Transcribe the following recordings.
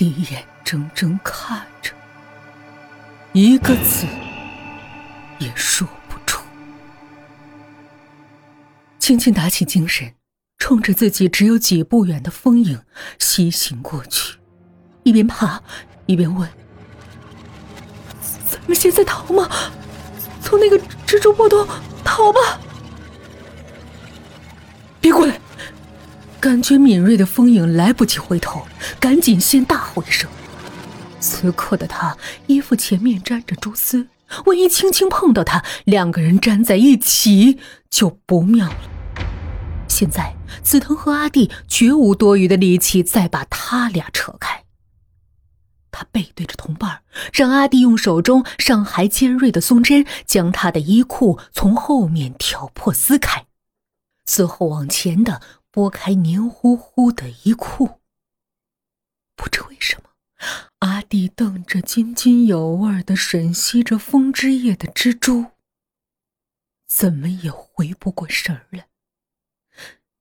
你眼睁睁看着，一个字也说不出。轻轻打起精神，冲着自己只有几步远的风影西行过去，一边爬一边问：“咱们现在逃吗？从那个蜘蛛破洞逃吧！”别过来！感觉敏锐的风影来不及回头，赶紧先大吼一声。此刻的他衣服前面沾着蛛丝，万一轻轻碰到他，两个人粘在一起就不妙了。现在紫藤和阿弟绝无多余的力气再把他俩扯开。他背对着同伴，让阿弟用手中尚还尖锐的松针将他的衣裤从后面挑破撕开，随后往前的。拨开黏糊糊的衣裤，不知为什么，阿弟瞪着津津有味的吮吸着风之叶的蜘蛛，怎么也回不过神儿来。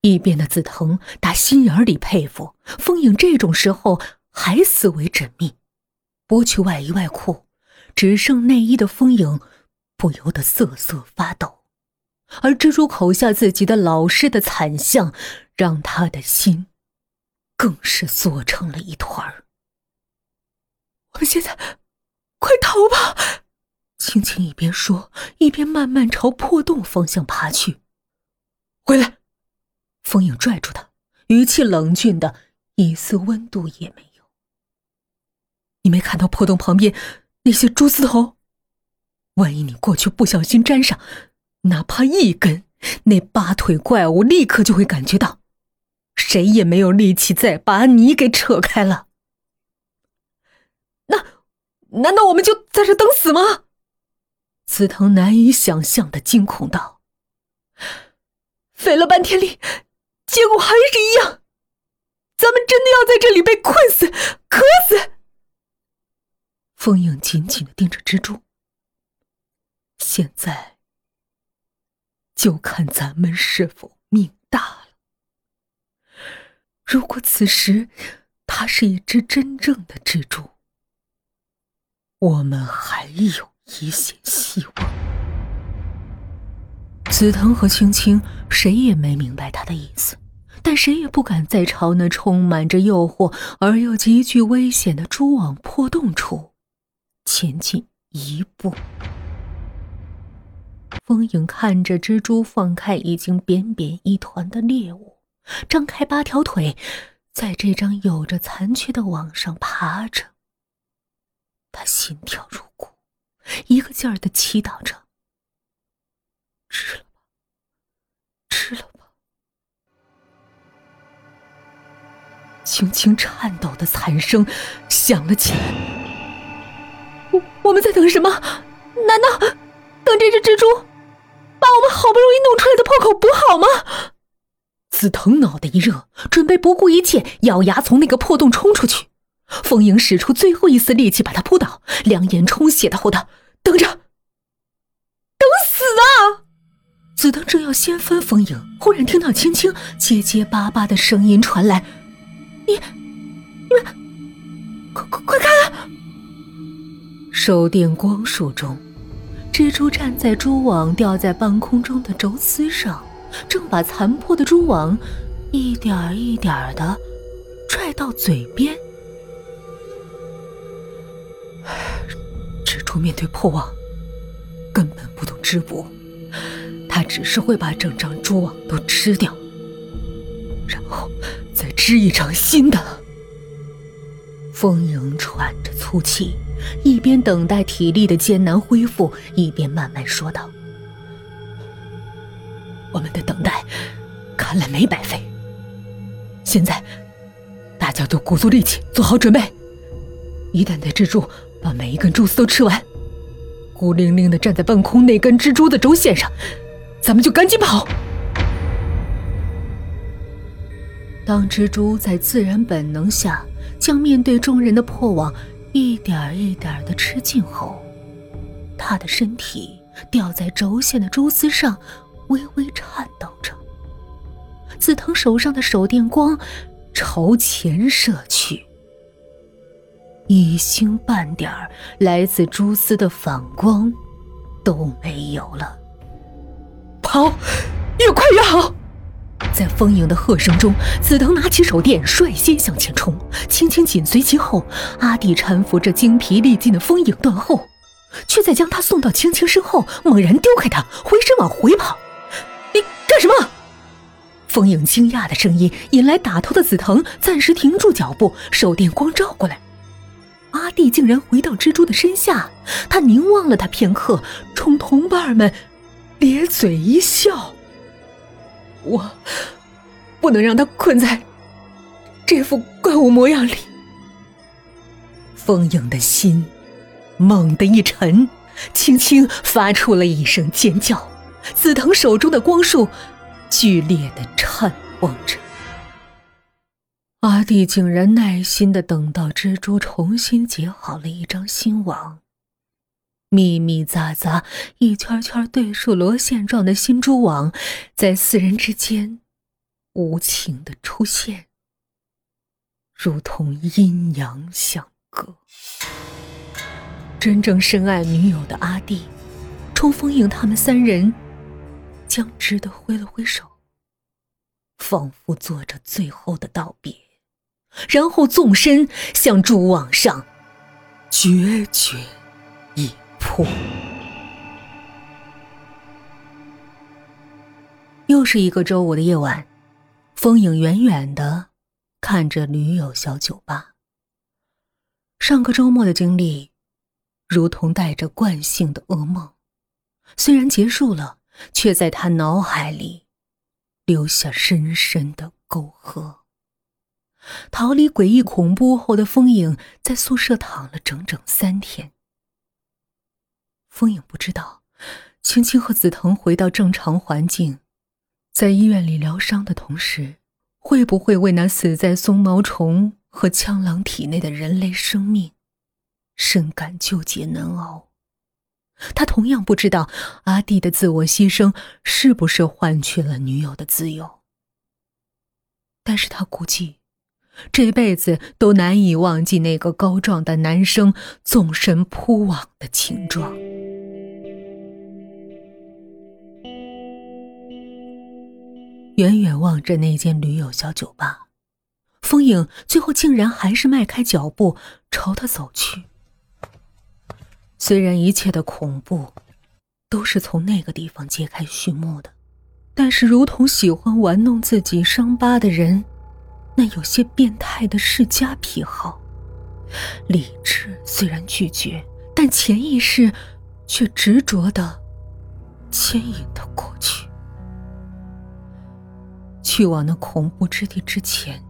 一边的紫藤打心眼里佩服风影这种时候还死为缜密，剥去外衣外裤，只剩内衣的风影不由得瑟瑟发抖。而蜘蛛口下自己的老师的惨相，让他的心更是缩成了一团儿。我们现在快逃吧！青青一边说，一边慢慢朝破洞方向爬去。回来！风影拽住他，语气冷峻的，一丝温度也没有。你没看到破洞旁边那些蛛丝头？万一你过去不小心沾上……哪怕一根，那八腿怪物立刻就会感觉到，谁也没有力气再把你给扯开了。那，难道我们就在这等死吗？紫藤难以想象的惊恐道：“费了半天力，结果还是一样，咱们真的要在这里被困死、渴死？”风影紧紧的盯着蜘蛛，现在。就看咱们是否命大了。如果此时它是一只真正的蜘蛛，我们还有一线希望。紫藤和青青谁也没明白他的意思，但谁也不敢再朝那充满着诱惑而又极具危险的蛛网破洞处前进一步。风影看着蜘蛛放开已经扁扁一团的猎物，张开八条腿，在这张有着残缺的网上爬着。他心跳如鼓，一个劲儿的祈祷着：“吃了吧，吃了吧！”轻轻颤抖的惨声响了起来。我我们在等什么？难道等这只蜘蛛？把我们好不容易弄出来的破口补好吗？紫藤脑袋一热，准备不顾一切咬牙从那个破洞冲出去。风影使出最后一丝力气把他扑倒，两眼充血的吼道：“等着，等死啊！”紫藤正要掀翻风影，忽然听到青青结结巴巴的声音传来：“你、你们，快快快看！”手电光束中。蜘蛛站在蛛网吊在半空中的轴丝上，正把残破的蛛网一点一点的拽到嘴边。蜘蛛面对破网，根本不懂织布，它只是会把整张蛛网都吃掉，然后再织一张新的。风影喘着粗气。一边等待体力的艰难恢复，一边慢慢说道：“我们的等待看来没白费。现在，大家都鼓足力气，做好准备。一旦那蜘蛛把每一根蛛丝都吃完，孤零零的站在半空那根蜘蛛的轴线上，咱们就赶紧跑。当蜘蛛在自然本能下将面对众人的破网。”一点一点的吃尽后，他的身体吊在轴线的蛛丝上，微微颤抖着。紫藤手上的手电光朝前射去，一星半点儿来自蛛丝的反光都没有了。跑，越快越好！在风影的喝声中，紫藤拿起手电，率先向前冲，青青紧随其后。阿弟搀扶着精疲力尽的风影断后，却在将他送到青青身后，猛然丢开他，回身往回跑。你干什么？风影惊讶的声音引来打头的紫藤暂时停住脚步，手电光照过来，阿弟竟然回到蜘蛛的身下。他凝望了他片刻，冲同伴们咧嘴一笑：“我不能让他困在这副怪物模样里。”风影的心猛地一沉，轻轻发出了一声尖叫。紫藤手中的光束。剧烈的颤晃着，阿弟竟然耐心的等到蜘蛛重新结好了一张新网，密密匝匝、一圈圈对数螺线状的新蛛网在四人之间无情的出现，如同阴阳相隔。真正深爱女友的阿弟，冲锋营他们三人。僵直的挥了挥手，仿佛做着最后的道别，然后纵身向蛛网上决绝一扑。又是一个周五的夜晚，风影远远的看着女友小酒吧。上个周末的经历，如同带着惯性的噩梦，虽然结束了。却在他脑海里留下深深的沟壑。逃离诡异恐怖后的风影在宿舍躺了整整三天。风影不知道，青青和紫藤回到正常环境，在医院里疗伤的同时，会不会为那死在松毛虫和枪狼体内的人类生命，深感纠结难熬。他同样不知道阿弟的自我牺牲是不是换取了女友的自由，但是他估计，这辈子都难以忘记那个高壮的男生纵身扑网的情状。远远望着那间驴友小酒吧，风影最后竟然还是迈开脚步朝他走去。虽然一切的恐怖都是从那个地方揭开序幕的，但是如同喜欢玩弄自己伤疤的人，那有些变态的世家癖好，理智虽然拒绝，但潜意识却执着的牵引他过去。去往那恐怖之地之前，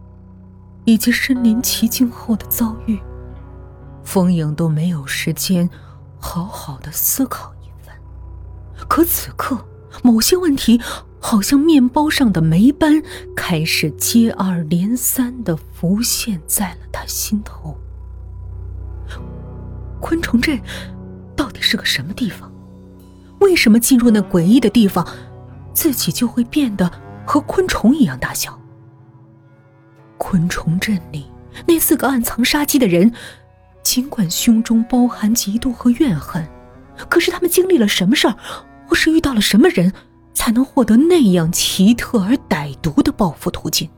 以及身临其境后的遭遇，风影都没有时间。好好的思考一番，可此刻，某些问题好像面包上的霉斑，开始接二连三的浮现在了他心头。昆虫镇到底是个什么地方？为什么进入那诡异的地方，自己就会变得和昆虫一样大小？昆虫阵里那四个暗藏杀机的人。尽管胸中包含嫉妒和怨恨，可是他们经历了什么事儿，或是遇到了什么人，才能获得那样奇特而歹毒的报复途径？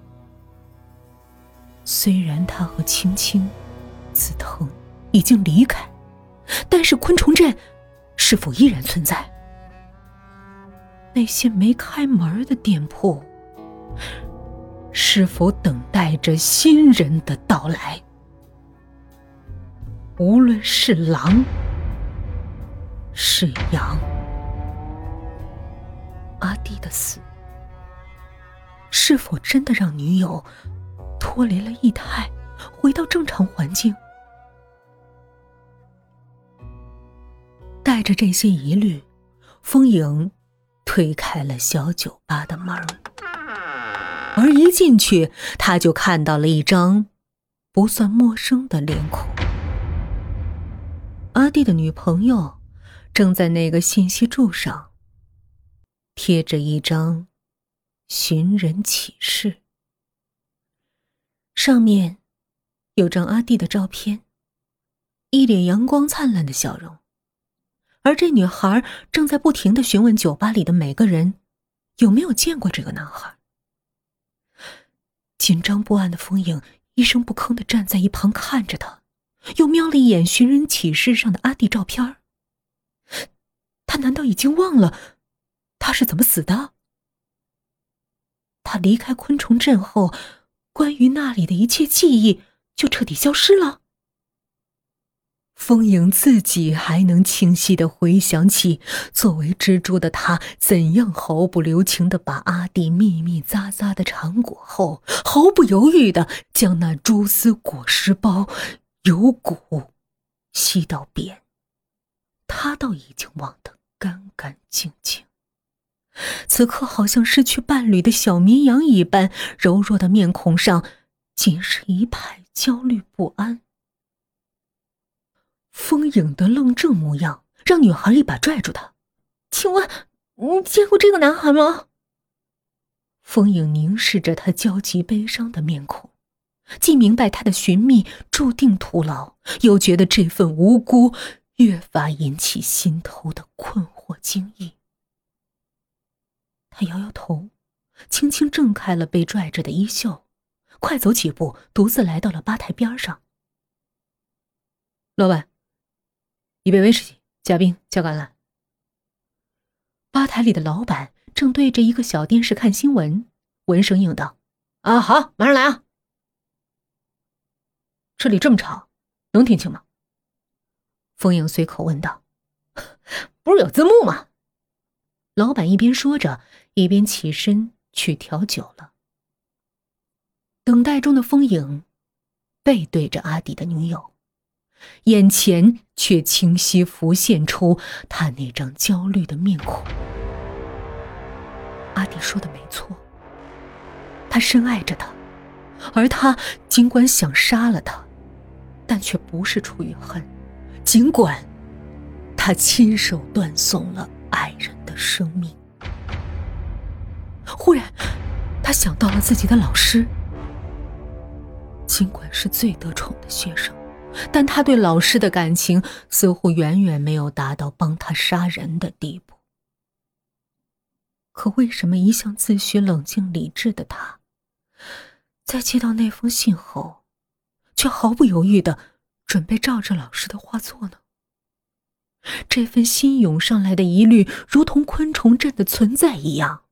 虽然他和青青、紫藤已经离开，但是昆虫镇是否依然存在？那些没开门的店铺，是否等待着新人的到来？无论是狼是羊，阿弟的死是否真的让女友脱离了异态，回到正常环境？带着这些疑虑，风影推开了小酒吧的门而一进去，他就看到了一张不算陌生的脸孔。阿弟的女朋友正在那个信息柱上贴着一张寻人启事，上面有张阿弟的照片，一脸阳光灿烂的笑容，而这女孩正在不停的询问酒吧里的每个人有没有见过这个男孩。紧张不安的风影一声不吭的站在一旁看着他，又瞄了一眼寻人启事上的阿弟照片他难道已经忘了他是怎么死的？他离开昆虫镇后，关于那里的一切记忆就彻底消失了。风影自己还能清晰的回想起，作为蜘蛛的他怎样毫不留情的把阿弟密密匝匝的缠裹后，毫不犹豫的将那蛛丝裹尸包由骨吸到扁。他倒已经忘得干干净净。此刻，好像失去伴侣的小绵羊一般，柔弱的面孔上尽是一派焦虑不安。风影的愣怔模样让女孩一把拽住他：“请问，你见过这个男孩吗？”风影凝视着他焦急悲伤的面孔，既明白他的寻觅注定徒劳，又觉得这份无辜越发引起心头的困惑惊异。他摇摇头，轻轻挣开了被拽着的衣袖，快走几步，独自来到了吧台边上。老板。一杯威士忌，加冰，加橄榄。吧台里的老板正对着一个小电视看新闻，闻声应道：“啊，好，马上来啊！”这里这么吵，能听清吗？风影随口问道。“不是有字幕吗？”老板一边说着，一边起身去调酒了。等待中的风影背对着阿迪的女友。眼前却清晰浮现出他那张焦虑的面孔。阿迪说的没错，他深爱着他，而他尽管想杀了他，但却不是出于恨。尽管他亲手断送了爱人的生命。忽然，他想到了自己的老师，尽管是最得宠的学生。但他对老师的感情似乎远远没有达到帮他杀人的地步。可为什么一向自诩冷静理智的他，在接到那封信后，却毫不犹豫的准备照着老师的话做呢？这份心涌上来的疑虑，如同昆虫阵的存在一样，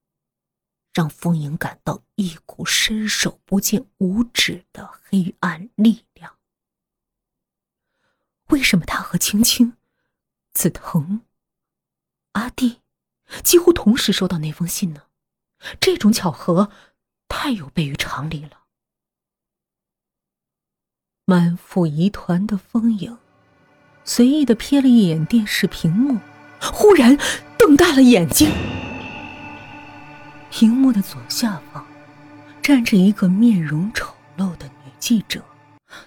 让风影感到一股伸手不见五指的黑暗力量。为什么他和青青、紫藤、阿弟几乎同时收到那封信呢？这种巧合太有悖于常理了。满腹疑团的风影随意的瞥了一眼电视屏幕，忽然瞪大了眼睛。屏幕的左下方站着一个面容丑陋的女记者。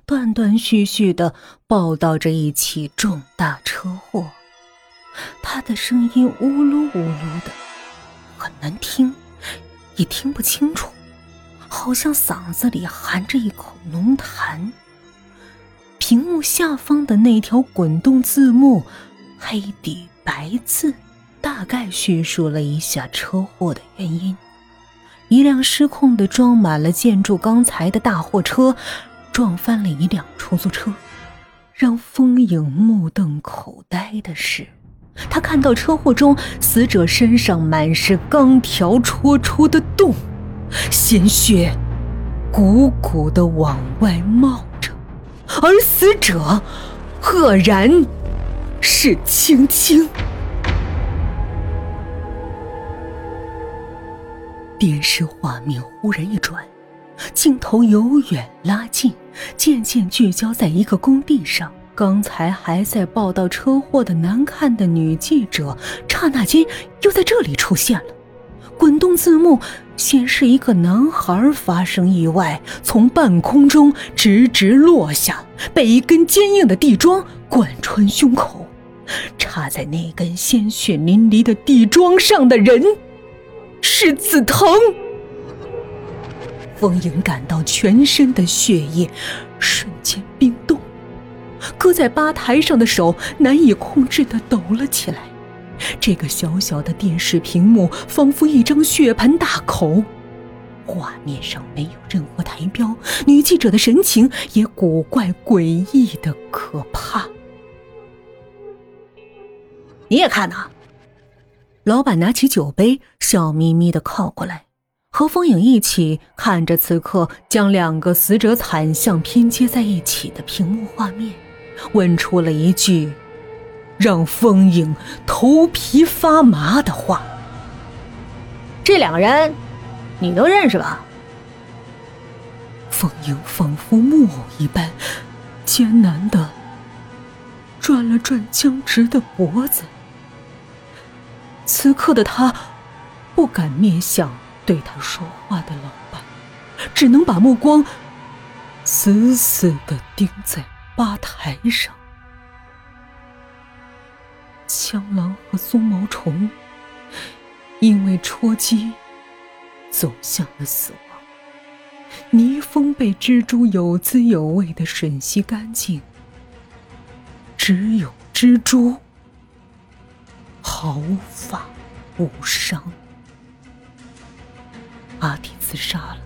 断断续续的报道着一起重大车祸，他的声音呜噜呜噜的，很难听，也听不清楚，好像嗓子里含着一口浓痰。屏幕下方的那条滚动字幕，黑底白字，大概叙述了一下车祸的原因：一辆失控的装满了建筑钢材的大货车。撞翻了一辆出租车，让风影目瞪口呆的是，他看到车祸中死者身上满是钢条戳出的洞，鲜血鼓鼓的往外冒着，而死者赫然是青青。电视画面忽然一转。镜头由远拉近，渐渐聚焦在一个工地上。刚才还在报道车祸的难看的女记者，刹那间又在这里出现了。滚动字幕显示一个男孩发生意外，从半空中直直落下，被一根坚硬的地桩贯穿胸口。插在那根鲜血淋漓的地桩上的人，是紫藤。风影感到全身的血液瞬间冰冻，搁在吧台上的手难以控制的抖了起来。这个小小的电视屏幕仿佛一张血盆大口，画面上没有任何台标，女记者的神情也古怪诡异的可怕。你也看呐！老板拿起酒杯，笑眯眯的靠过来，和风影一起看着此刻将两个死者惨相拼接在一起的屏幕画面，问出了一句。让风影头皮发麻的话。这两个人，你都认识吧？风影仿佛木偶一般，艰难的转了转僵直的脖子。此刻的他不敢面向对他说话的老板，只能把目光死死的盯在吧台上。枪狼和松毛虫因为戳击走向了死亡。泥蜂被蜘蛛有滋有味的吮吸干净，只有蜘蛛毫发无伤。阿弟自杀了，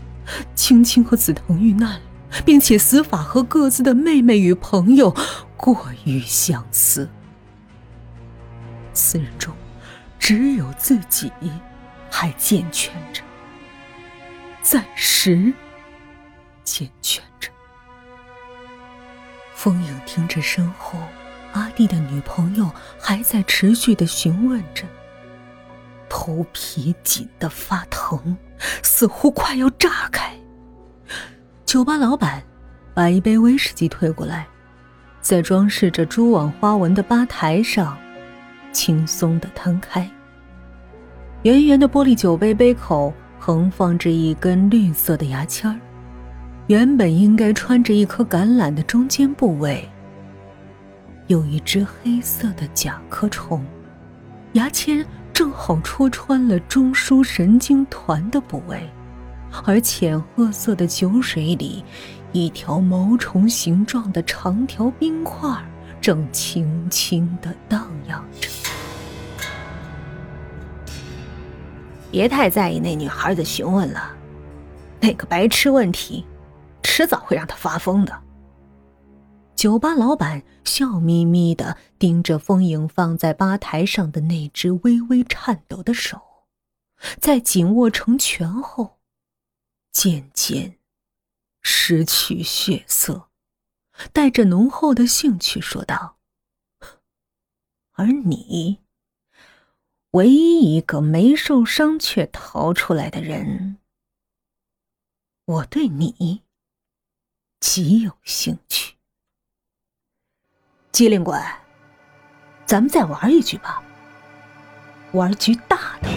青青和紫藤遇难了，并且死法和各自的妹妹与朋友过于相似。四人中，只有自己还健全着，暂时健全着。风影听着身后，阿弟的女朋友还在持续的询问着，头皮紧得发疼，似乎快要炸开。酒吧老板把一杯威士忌推过来，在装饰着蛛网花纹的吧台上。轻松的摊开，圆圆的玻璃酒杯杯口横放着一根绿色的牙签，原本应该穿着一颗橄榄的中间部位，有一只黑色的甲壳虫，牙签正好戳穿了中枢神经团的部位，而浅褐色的酒水里，一条毛虫形状的长条冰块正轻轻的荡漾着。别太在意那女孩的询问了，那个白痴问题，迟早会让她发疯的。酒吧老板笑眯眯的盯着风影放在吧台上的那只微微颤抖的手，在紧握成拳后，渐渐失去血色，带着浓厚的兴趣说道：“而你。”唯一一个没受伤却逃出来的人，我对你极有兴趣。机灵鬼，咱们再玩一局吧，玩局大的。